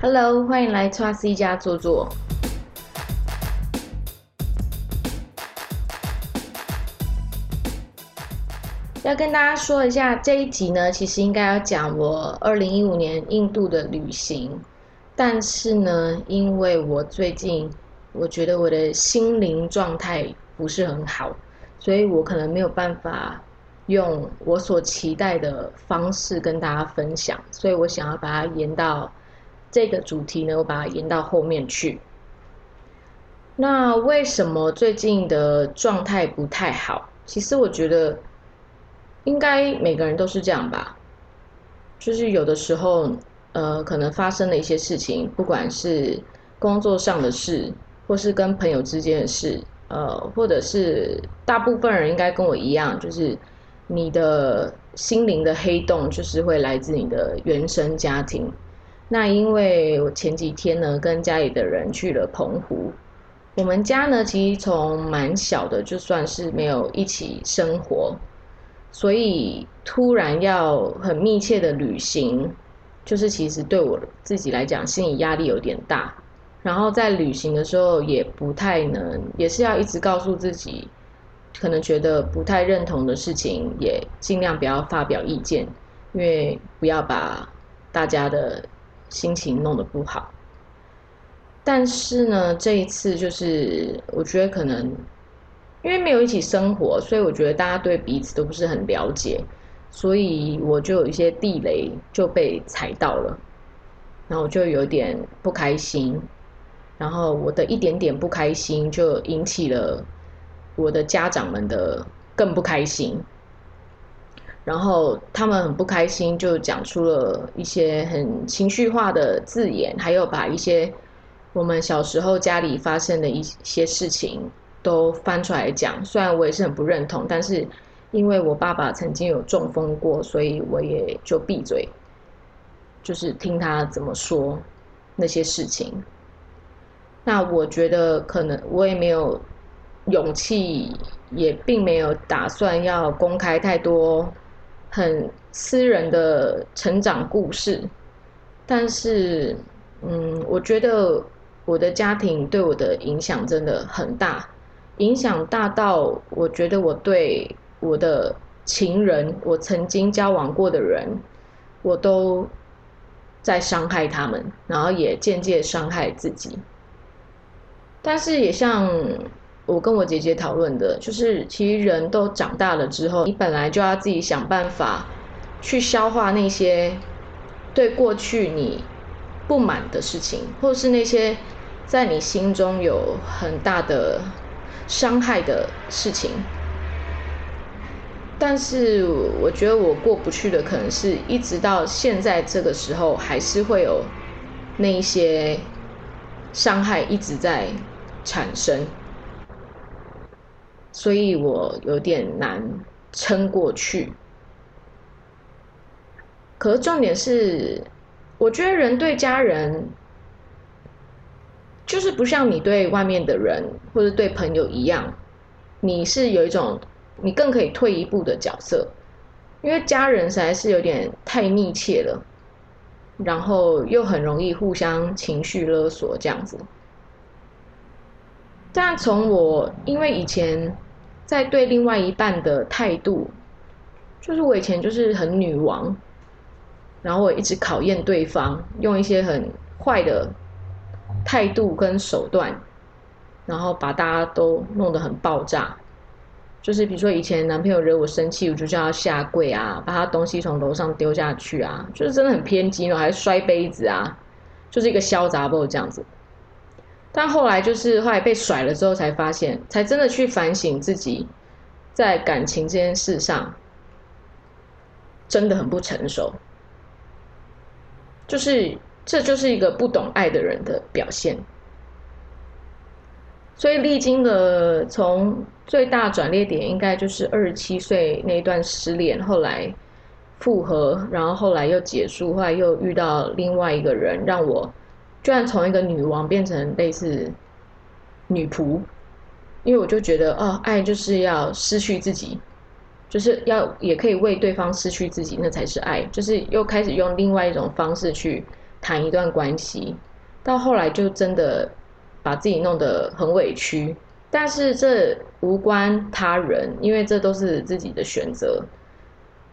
Hello，欢迎来 Trust 家坐坐。要跟大家说一下，这一集呢，其实应该要讲我二零一五年印度的旅行，但是呢，因为我最近我觉得我的心灵状态不是很好，所以我可能没有办法用我所期待的方式跟大家分享，所以我想要把它延到这个主题呢，我把它延到后面去。那为什么最近的状态不太好？其实我觉得。应该每个人都是这样吧，就是有的时候，呃，可能发生了一些事情，不管是工作上的事，或是跟朋友之间的事，呃，或者是大部分人应该跟我一样，就是你的心灵的黑洞，就是会来自你的原生家庭。那因为我前几天呢，跟家里的人去了澎湖，我们家呢，其实从蛮小的，就算是没有一起生活。所以突然要很密切的旅行，就是其实对我自己来讲，心理压力有点大。然后在旅行的时候也不太能，也是要一直告诉自己，可能觉得不太认同的事情，也尽量不要发表意见，因为不要把大家的心情弄得不好。但是呢，这一次就是我觉得可能。因为没有一起生活，所以我觉得大家对彼此都不是很了解，所以我就有一些地雷就被踩到了，然后我就有点不开心，然后我的一点点不开心就引起了我的家长们的更不开心，然后他们很不开心，就讲出了一些很情绪化的字眼，还有把一些我们小时候家里发生的一些事情。都翻出来讲，虽然我也是很不认同，但是因为我爸爸曾经有中风过，所以我也就闭嘴，就是听他怎么说那些事情。那我觉得可能我也没有勇气，也并没有打算要公开太多很私人的成长故事，但是，嗯，我觉得我的家庭对我的影响真的很大。影响大到，我觉得我对我的情人，我曾经交往过的人，我都在伤害他们，然后也间接伤害自己。但是也像我跟我姐姐讨论的，就是其实人都长大了之后，你本来就要自己想办法去消化那些对过去你不满的事情，或是那些在你心中有很大的。伤害的事情，但是我觉得我过不去的，可能是一直到现在这个时候，还是会有那一些伤害一直在产生，所以我有点难撑过去。可是重点是，我觉得人对家人。就是不像你对外面的人或者对朋友一样，你是有一种你更可以退一步的角色，因为家人实在是有点太密切了，然后又很容易互相情绪勒索这样子。但从我因为以前在对另外一半的态度，就是我以前就是很女王，然后我一直考验对方，用一些很坏的。态度跟手段，然后把大家都弄得很爆炸。就是比如说以前男朋友惹我生气，我就叫他下跪啊，把他东西从楼上丢下去啊，就是真的很偏激，还摔杯子啊，就是一个潇洒 boy 这样子。但后来就是后来被甩了之后，才发现，才真的去反省自己在感情这件事上真的很不成熟，就是。这就是一个不懂爱的人的表现，所以历经了从最大转捩点，应该就是二十七岁那段失恋，后来复合，然后后来又结束，后来又遇到另外一个人，让我居然从一个女王变成类似女仆，因为我就觉得哦，爱就是要失去自己，就是要也可以为对方失去自己，那才是爱，就是又开始用另外一种方式去。谈一段关系，到后来就真的把自己弄得很委屈。但是这无关他人，因为这都是自己的选择。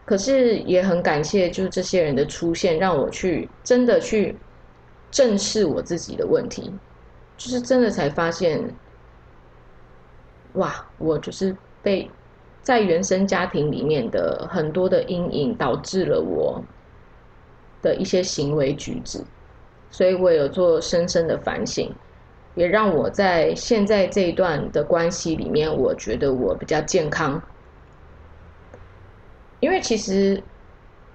可是也很感谢，就是这些人的出现，让我去真的去正视我自己的问题，就是真的才发现，哇，我就是被在原生家庭里面的很多的阴影导致了我的一些行为举止，所以我有做深深的反省。也让我在现在这一段的关系里面，我觉得我比较健康。因为其实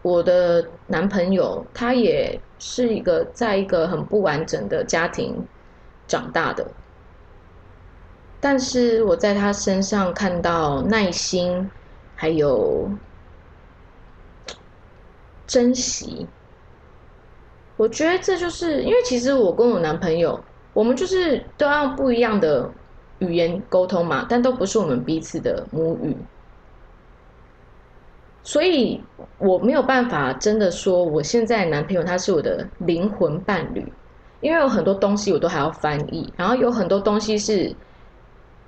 我的男朋友他也是一个在一个很不完整的家庭长大的，但是我在他身上看到耐心，还有珍惜。我觉得这就是因为其实我跟我男朋友。我们就是都要不一样的语言沟通嘛，但都不是我们彼此的母语，所以我没有办法真的说我现在男朋友他是我的灵魂伴侣，因为有很多东西我都还要翻译，然后有很多东西是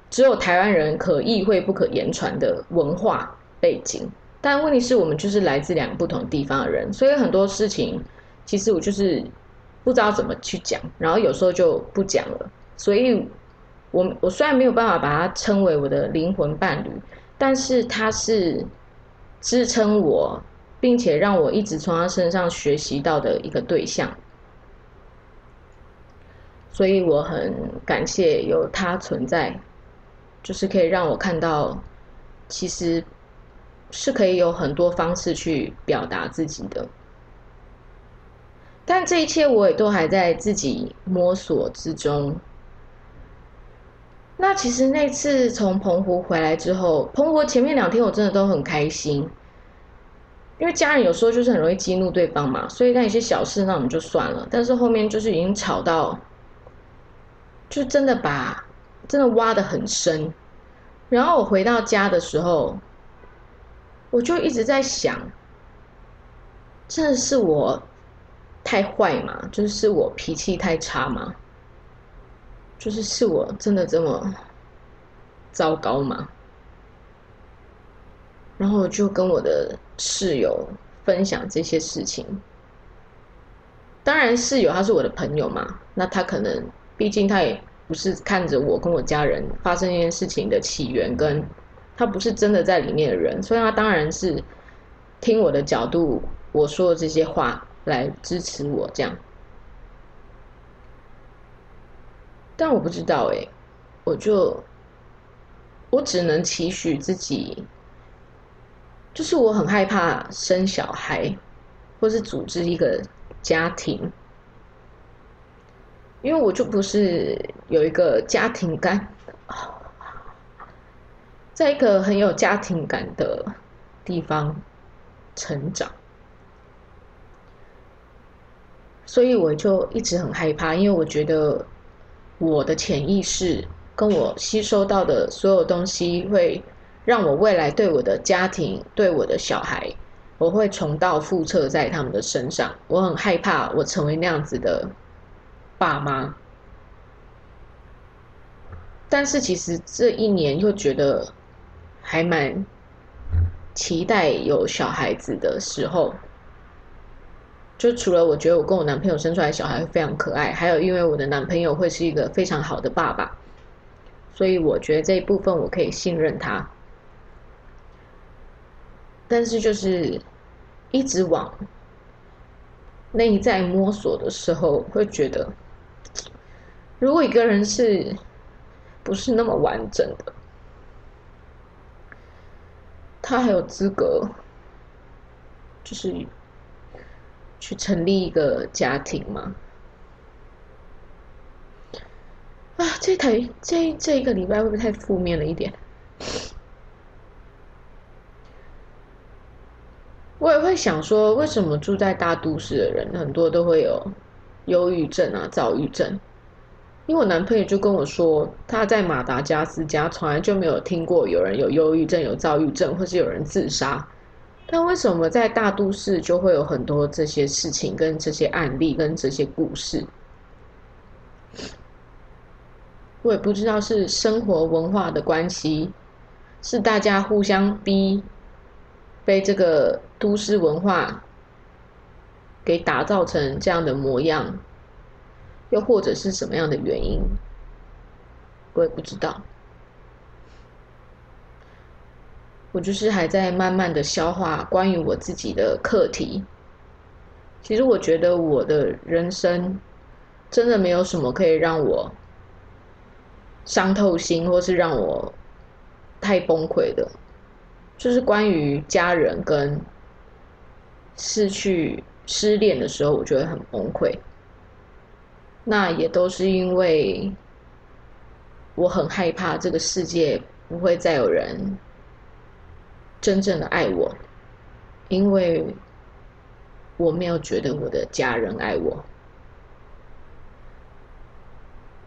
只有台湾人可意会不可言传的文化背景，但问题是我们就是来自两个不同地方的人，所以很多事情其实我就是。不知道怎么去讲，然后有时候就不讲了。所以，我我虽然没有办法把他称为我的灵魂伴侣，但是他是支撑我，并且让我一直从他身上学习到的一个对象。所以我很感谢有他存在，就是可以让我看到，其实是可以有很多方式去表达自己的。但这一切我也都还在自己摸索之中。那其实那次从澎湖回来之后，澎湖前面两天我真的都很开心，因为家人有时候就是很容易激怒对方嘛，所以那一些小事那我们就算了。但是后面就是已经吵到，就真的把真的挖的很深。然后我回到家的时候，我就一直在想，真的是我。太坏嘛？就是我脾气太差嘛？就是是我真的这么糟糕吗？然后我就跟我的室友分享这些事情。当然，室友他是我的朋友嘛，那他可能毕竟他也不是看着我跟我家人发生这件事情的起源，跟他不是真的在里面的人，所以他当然是听我的角度，我说的这些话。来支持我这样，但我不知道哎，我就我只能期许自己，就是我很害怕生小孩，或是组织一个家庭，因为我就不是有一个家庭感，在一个很有家庭感的地方成长。所以我就一直很害怕，因为我觉得我的潜意识跟我吸收到的所有东西，会让我未来对我的家庭、对我的小孩，我会重蹈覆辙在他们的身上。我很害怕我成为那样子的爸妈。但是其实这一年又觉得还蛮期待有小孩子的时候。就除了我觉得我跟我男朋友生出来小孩非常可爱，还有因为我的男朋友会是一个非常好的爸爸，所以我觉得这一部分我可以信任他。但是就是一直往内在摸索的时候，会觉得如果一个人是不是那么完整的，他还有资格就是。去成立一个家庭吗？啊，这台这这一个礼拜会不会太负面了一点？我也会想说，为什么住在大都市的人很多都会有忧郁症啊、躁郁症？因为我男朋友就跟我说，他在马达加斯加从来就没有听过有人有忧郁症、有躁郁症，或是有人自杀。但为什么在大都市就会有很多这些事情、跟这些案例、跟这些故事？我也不知道是生活文化的关系，是大家互相逼，被这个都市文化给打造成这样的模样，又或者是什么样的原因？我也不知道。我就是还在慢慢的消化关于我自己的课题。其实我觉得我的人生真的没有什么可以让我伤透心，或是让我太崩溃的，就是关于家人跟失去、失恋的时候，我觉得很崩溃。那也都是因为我很害怕这个世界不会再有人。真正的爱我，因为我没有觉得我的家人爱我。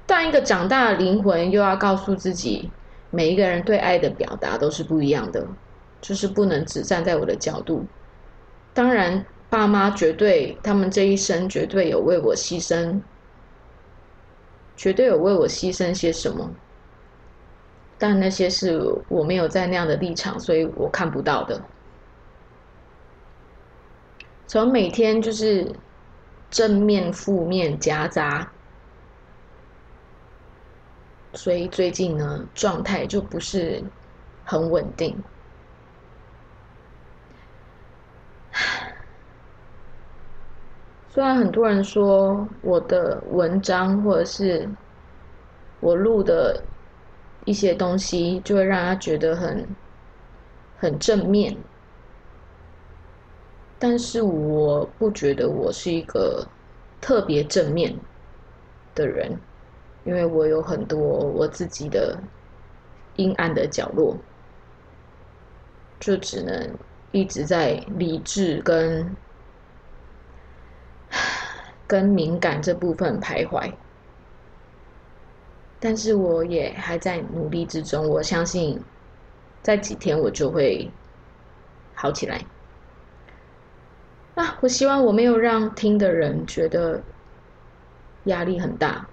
但一个长大的灵魂又要告诉自己，每一个人对爱的表达都是不一样的，就是不能只站在我的角度。当然，爸妈绝对，他们这一生绝对有为我牺牲，绝对有为我牺牲些什么。但那些是我没有在那样的立场，所以我看不到的。从每天就是正面、负面夹杂，所以最近呢状态就不是很稳定。虽然很多人说我的文章或者是我录的。一些东西就会让他觉得很很正面，但是我不觉得我是一个特别正面的人，因为我有很多我自己的阴暗的角落，就只能一直在理智跟 跟敏感这部分徘徊。但是我也还在努力之中，我相信，在几天我就会好起来。啊，我希望我没有让听的人觉得压力很大。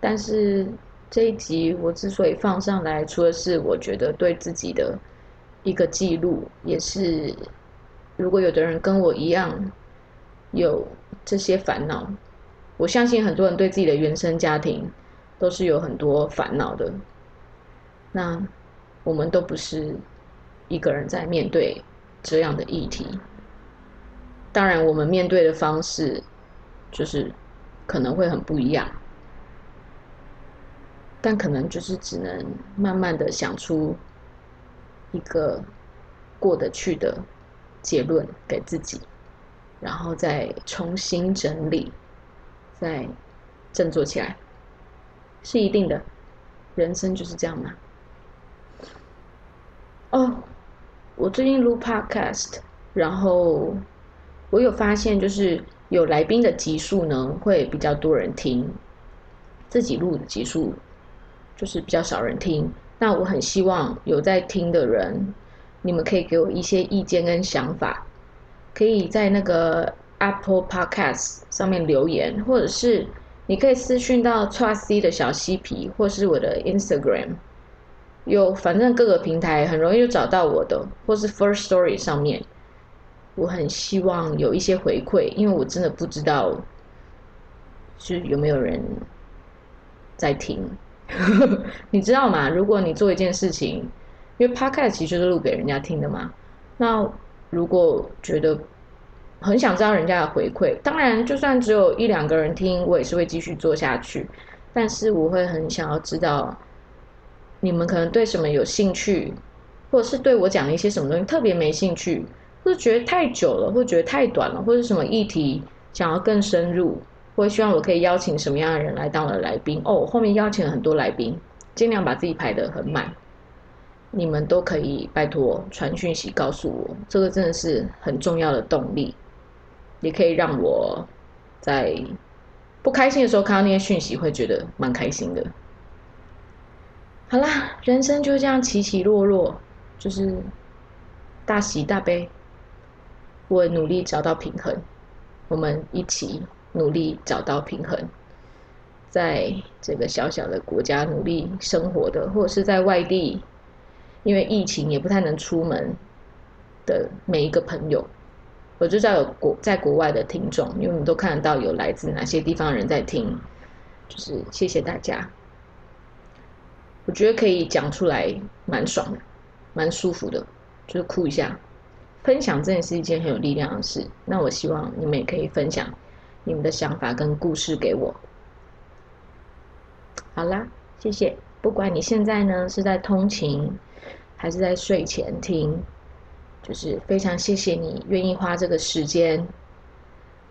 但是这一集我之所以放上来，除了是我觉得对自己的一个记录，也是如果有的人跟我一样有这些烦恼，我相信很多人对自己的原生家庭。都是有很多烦恼的，那我们都不是一个人在面对这样的议题。当然，我们面对的方式就是可能会很不一样，但可能就是只能慢慢的想出一个过得去的结论给自己，然后再重新整理，再振作起来。是一定的，人生就是这样嘛。哦，我最近录 podcast，然后我有发现，就是有来宾的集数呢，会比较多人听；自己录的集数就是比较少人听。那我很希望有在听的人，你们可以给我一些意见跟想法，可以在那个 Apple Podcast 上面留言，或者是。你可以私讯到 Trust C 的小嬉皮，或是我的 Instagram，有反正各个平台很容易就找到我的，或是 First Story 上面。我很希望有一些回馈，因为我真的不知道是有没有人在听。你知道吗？如果你做一件事情，因为 Podcast 其实就是录给人家听的嘛。那如果觉得很想知道人家的回馈，当然，就算只有一两个人听，我也是会继续做下去。但是我会很想要知道，你们可能对什么有兴趣，或者是对我讲的一些什么东西特别没兴趣，或者觉得太久了，或者觉得太短了，或者什么议题想要更深入，或希望我可以邀请什么样的人来当我的来宾。哦，后面邀请了很多来宾，尽量把自己排得很满。你们都可以拜托传讯息告诉我，这个真的是很重要的动力。也可以让我在不开心的时候看到那些讯息，会觉得蛮开心的。好啦，人生就这样起起落落，就是大喜大悲，我努力找到平衡，我们一起努力找到平衡，在这个小小的国家努力生活的，或者是在外地，因为疫情也不太能出门的每一个朋友。我知道有国在国外的听众，因为我们都看得到有来自哪些地方的人在听，就是谢谢大家。我觉得可以讲出来，蛮爽的，蛮舒服的，就是哭一下。分享真的是一件很有力量的事。那我希望你们也可以分享你们的想法跟故事给我。好啦，谢谢。不管你现在呢是在通勤，还是在睡前听。就是非常谢谢你愿意花这个时间，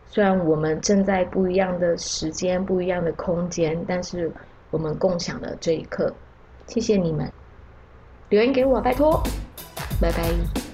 虽然我们正在不一样的时间、不一样的空间，但是我们共享了这一刻。谢谢你们，留言给我，拜托，拜拜。